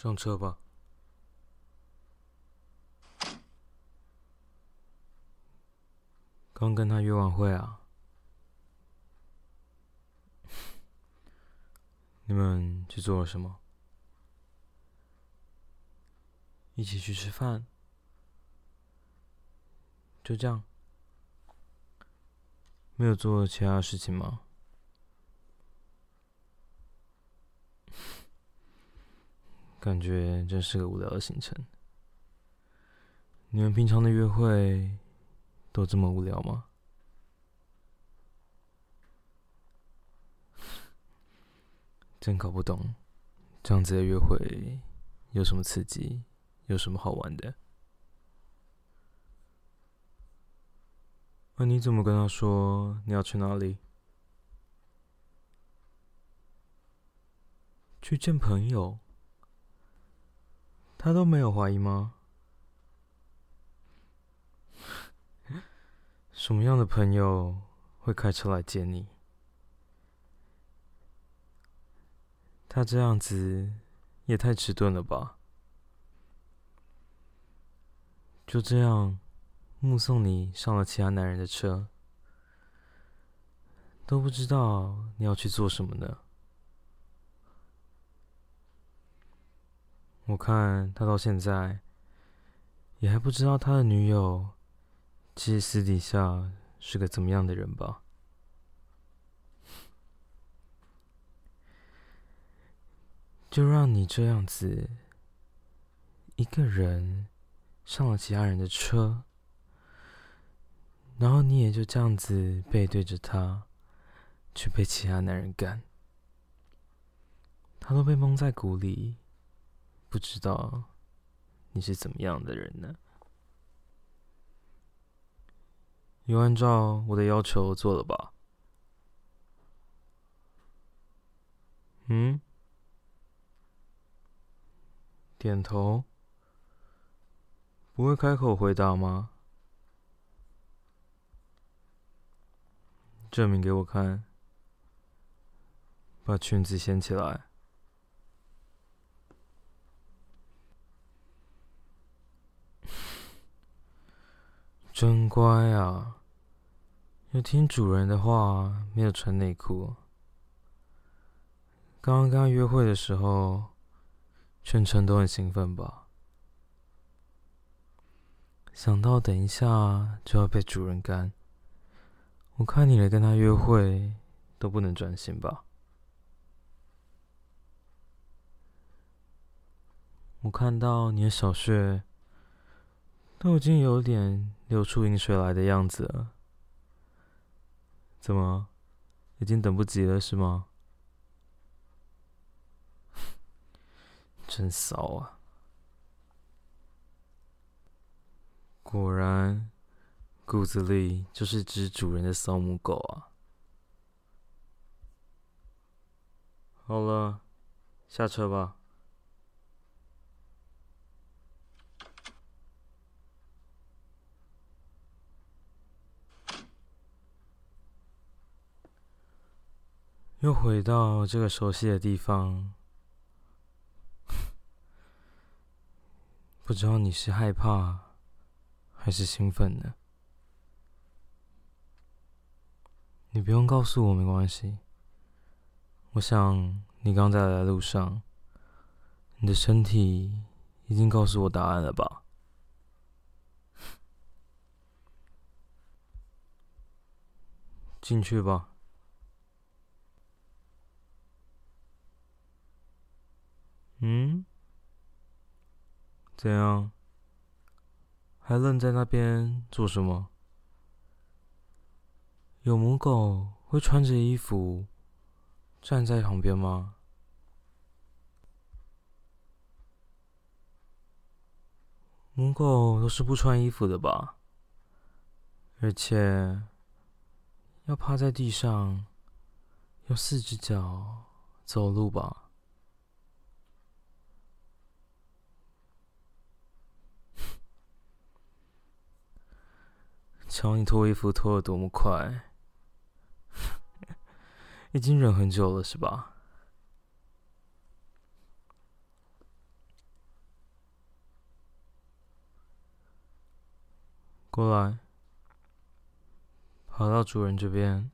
上车吧。刚跟他约完会啊？你们去做了什么？一起去吃饭？就这样？没有做其他事情吗？感觉真是个无聊的行程。你们平常的约会都这么无聊吗？真搞不懂，这样子的约会有什么刺激，有什么好玩的？那你怎么跟他说你要去哪里？去见朋友？他都没有怀疑吗？什么样的朋友会开车来接你？他这样子也太迟钝了吧！就这样目送你上了其他男人的车，都不知道你要去做什么呢？我看他到现在也还不知道他的女友其实私底下是个怎么样的人吧？就让你这样子一个人上了其他人的车，然后你也就这样子背对着他去被其他男人干，他都被蒙在鼓里。不知道你是怎么样的人呢？有按照我的要求做了吧？嗯？点头？不会开口回答吗？证明给我看，把裙子掀起来。真乖啊，有听主人的话，没有穿内裤。刚刚跟他约会的时候，全程都很兴奋吧？想到等一下就要被主人干，我看你来跟他约会都不能专心吧？我看到你的小穴。都已经有点流出饮水来的样子，怎么，已经等不及了是吗？真骚啊！果然，骨子里就是只主人的骚母狗啊！好了，下车吧。又回到这个熟悉的地方，不知道你是害怕还是兴奋呢？你不用告诉我，没关系。我想你刚在来的路上，你的身体已经告诉我答案了吧？进去吧。嗯？怎样？还愣在那边做什么？有母狗会穿着衣服站在旁边吗？母狗都是不穿衣服的吧？而且要趴在地上，用四只脚走路吧？瞧你脱衣服脱的多么快。已经忍很久了是吧？过来。跑到主人这边。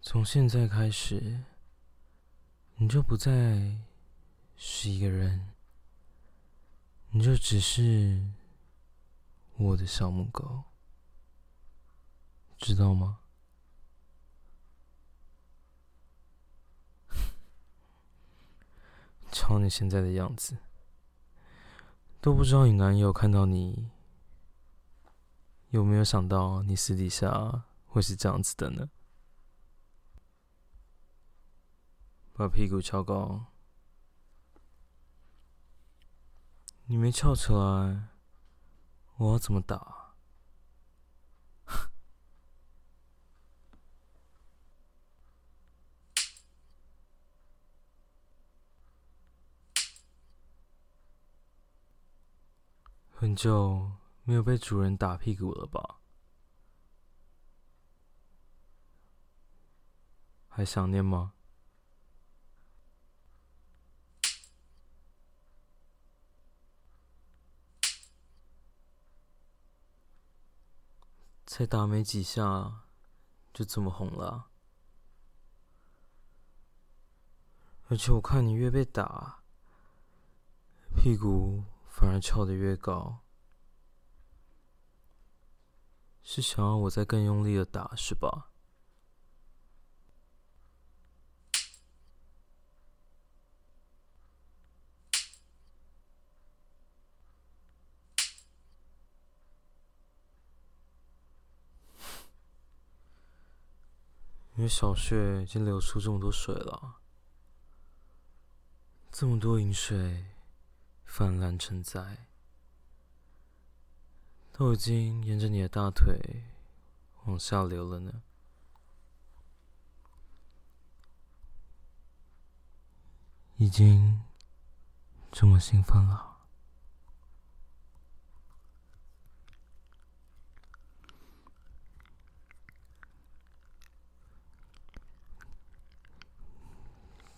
从现在开始。你就不再是一个人。你就只是我的小母狗，知道吗？瞧你现在的样子，都不知道你男友看到你有没有想到你私底下会是这样子的呢？把屁股翘高，你没翘起来，我要怎么打？很久没有被主人打屁股了吧？还想念吗？才打没几下，就这么红了。而且我看你越被打，屁股。反而翘得越高，是想要我再更用力的打，是吧？因为小穴已经流出这么多水了，这么多淫水。泛滥成灾，都已经沿着你的大腿往下流了呢。已经这么兴奋了，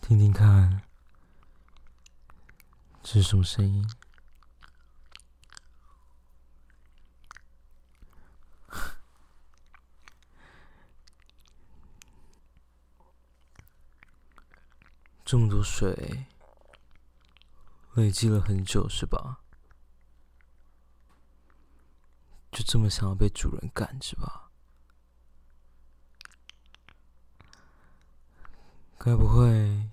听听看。这是什么声音？这么多水，累积了很久是吧？就这么想要被主人干是吧？该不会……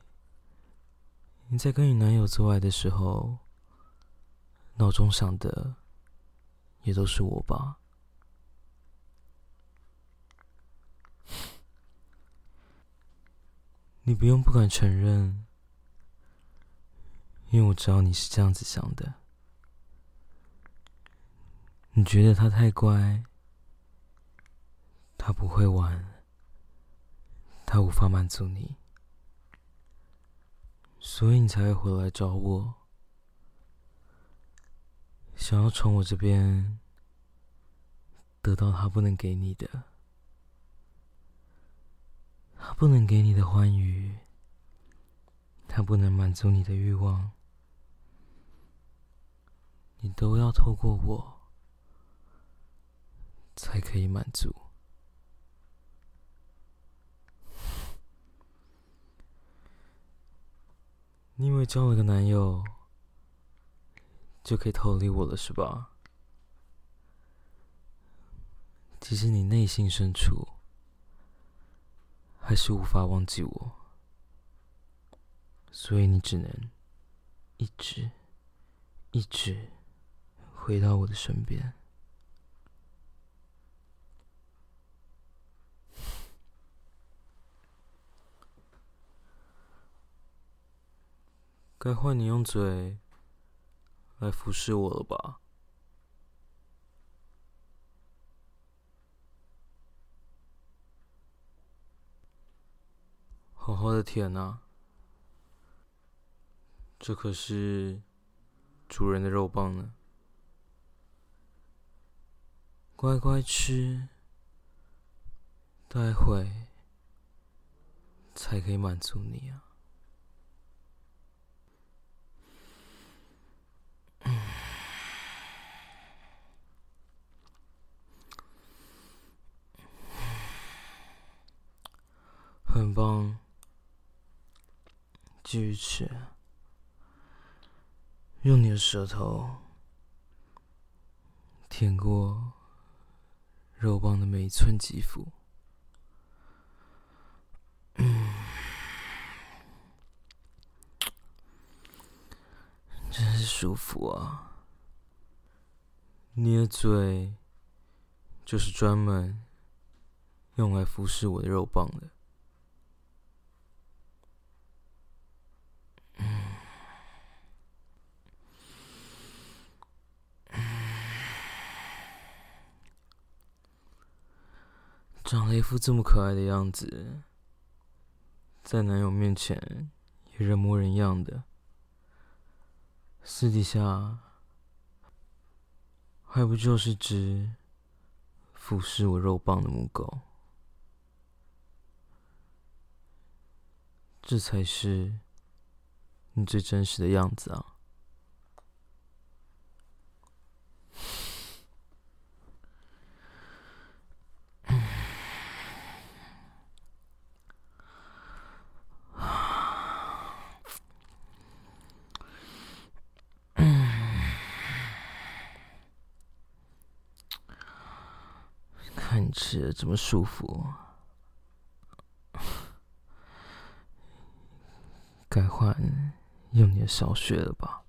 你在跟你男友做爱的时候，脑中想的也都是我吧？你不用不敢承认，因为我知道你是这样子想的。你觉得他太乖，他不会玩，他无法满足你。所以你才会回来找我，想要从我这边得到他不能给你的，他不能给你的欢愉，他不能满足你的欲望，你都要透过我才可以满足。你以为交了个男友就可以逃离我了是吧？其实你内心深处还是无法忘记我，所以你只能一直一直回到我的身边。该换你用嘴来服侍我了吧？好好的舔啊！这可是主人的肉棒呢。乖乖吃，待会才可以满足你啊。棒继续吃，用你的舌头舔过肉棒的每一寸肌肤，嗯，真是舒服啊！你的嘴就是专门用来服侍我的肉棒的。长了一副这么可爱的样子，在男友面前也人模人样的，私底下还不就是只服侍我肉棒的母狗？这才是你最真实的样子啊！看你吃的这么舒服，该换用你的小穴了吧？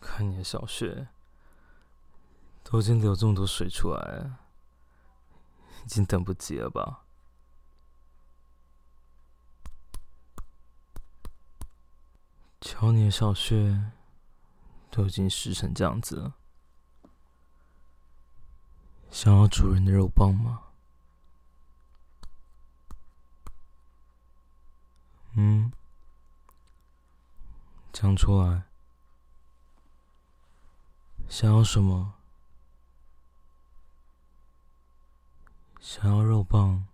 看你的小穴都已经流这么多水出来了，已经等不及了吧？瞧你的小穴。都已经湿成这样子了，想要主人的肉棒吗？嗯，讲出来，想要什么？想要肉棒？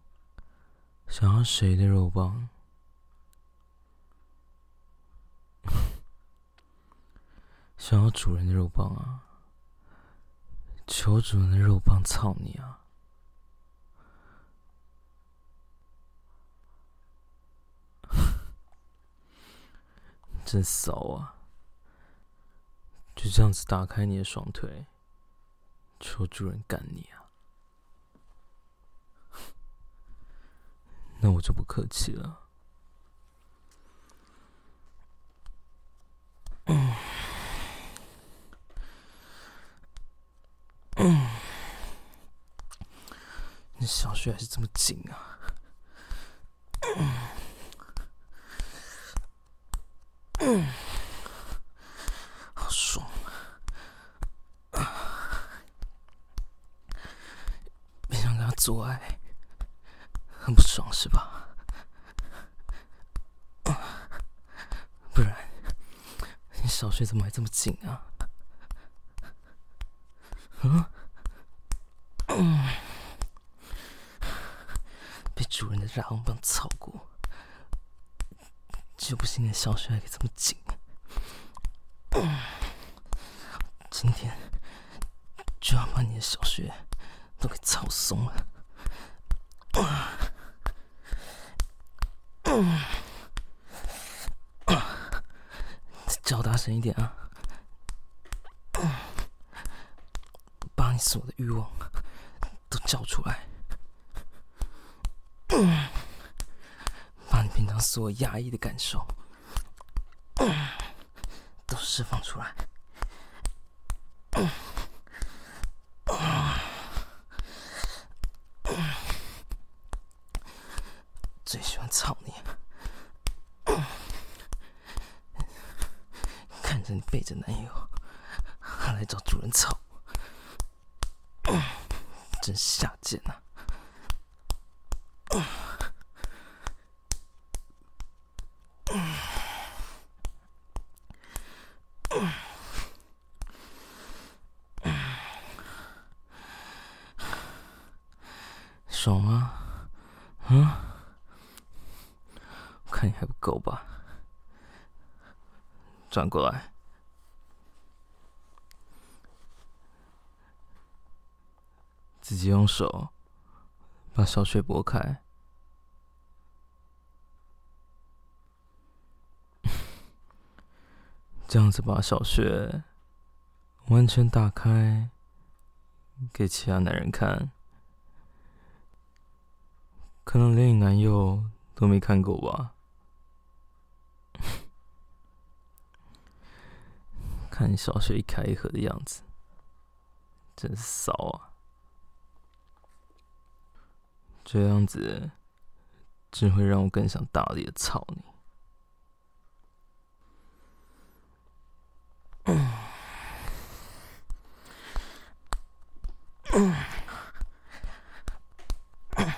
想要谁的肉棒？想要主人的肉棒啊！求主人的肉棒，操你啊！真骚啊！就这样子打开你的双腿，求主人干你啊！那我就不客气了。你小穴还是这么紧啊！嗯，爽啊！别想跟他做爱，很不爽是吧？不然，你小穴怎么还这么紧啊？嗯？嗯。主人的大红棒操过，就不信你的小穴还可以这么紧。今天就要把你的小穴都给操松了。叫大声一点啊！把你所有的欲望都叫出来。嗯，把你平常所压抑的感受，都释放出来。最喜欢操你，嗯，看着你背着男友，还来找主人操，真下贱呐！嗯，嗯，嗯，爽吗？嗯，我看你还不够吧？转过来。自己用手把小穴拨开，这样子把小穴完全打开给其他男人看，可能连你男友都没看过吧？看你小学一开一合的样子，真是骚啊！这样子只会让我更想大力的操你。嗯，嗯，嗯，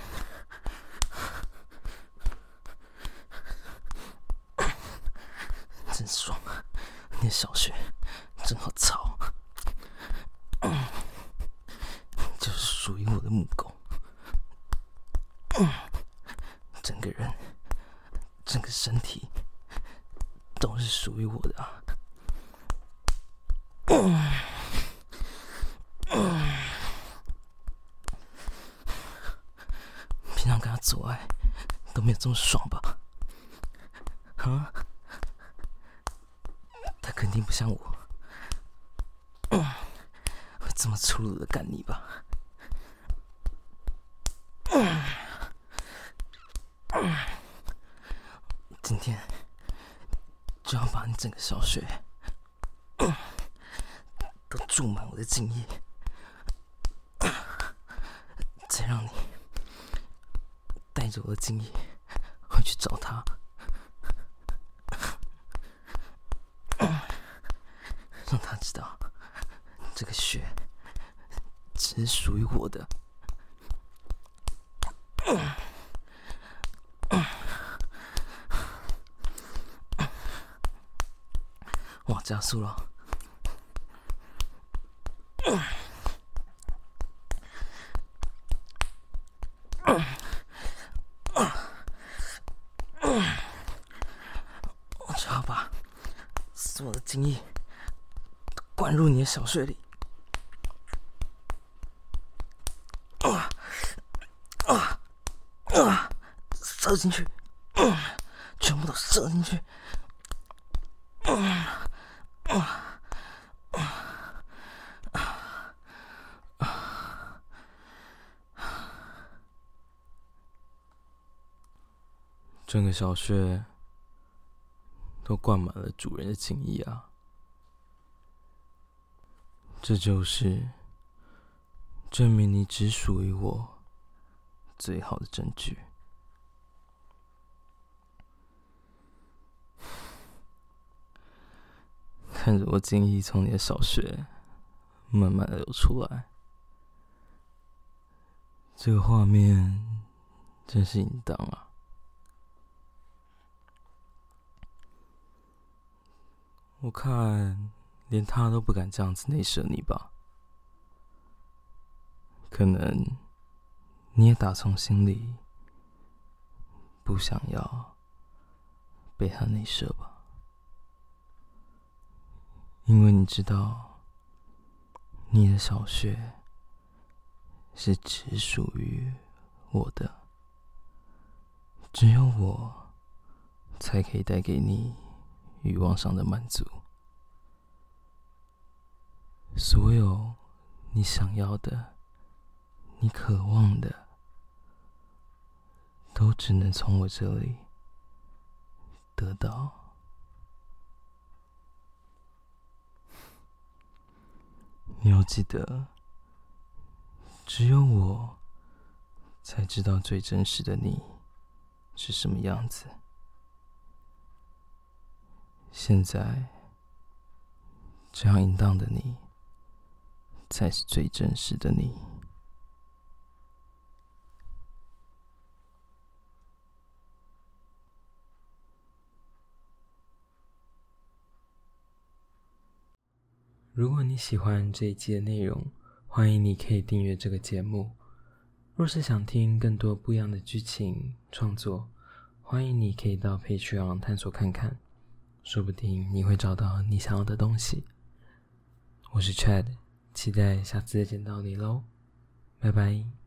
真爽啊！你的小穴真好操，嗯，就是属于我的木狗。嗯，整个人，整个身体都是属于我的啊！嗯，嗯，平常跟他做爱都没有这么爽吧？啊？他肯定不像我，会这么粗鲁的干你吧？今天就要把你整个小穴都注满我的精液，再让你带着我的精液回去找他，让他知道这个血只是属于我的。哇加速了，嗯嗯嗯、我只要把所有的精液灌入你的小穴里，啊啊啊！射进去，全部都射进去，整个小穴都灌满了主人的情谊啊！这就是证明你只属于我最好的证据。看着我精液从你的小穴慢慢的流出来，这个画面真是淫荡啊！我看连他都不敢这样子内射你吧？可能你也打从心里不想要被他内射吧？因为你知道，你的小穴是只属于我的，只有我才可以带给你欲望上的满足。所有你想要的、你渴望的，都只能从我这里得到。你要记得，只有我才知道最真实的你是什么样子。现在这样淫荡的你，才是最真实的你。如果你喜欢这一期的内容，欢迎你可以订阅这个节目。若是想听更多不一样的剧情创作，欢迎你可以到 Patreon 探索看看，说不定你会找到你想要的东西。我是 Chad，期待下次再见到你喽，拜拜。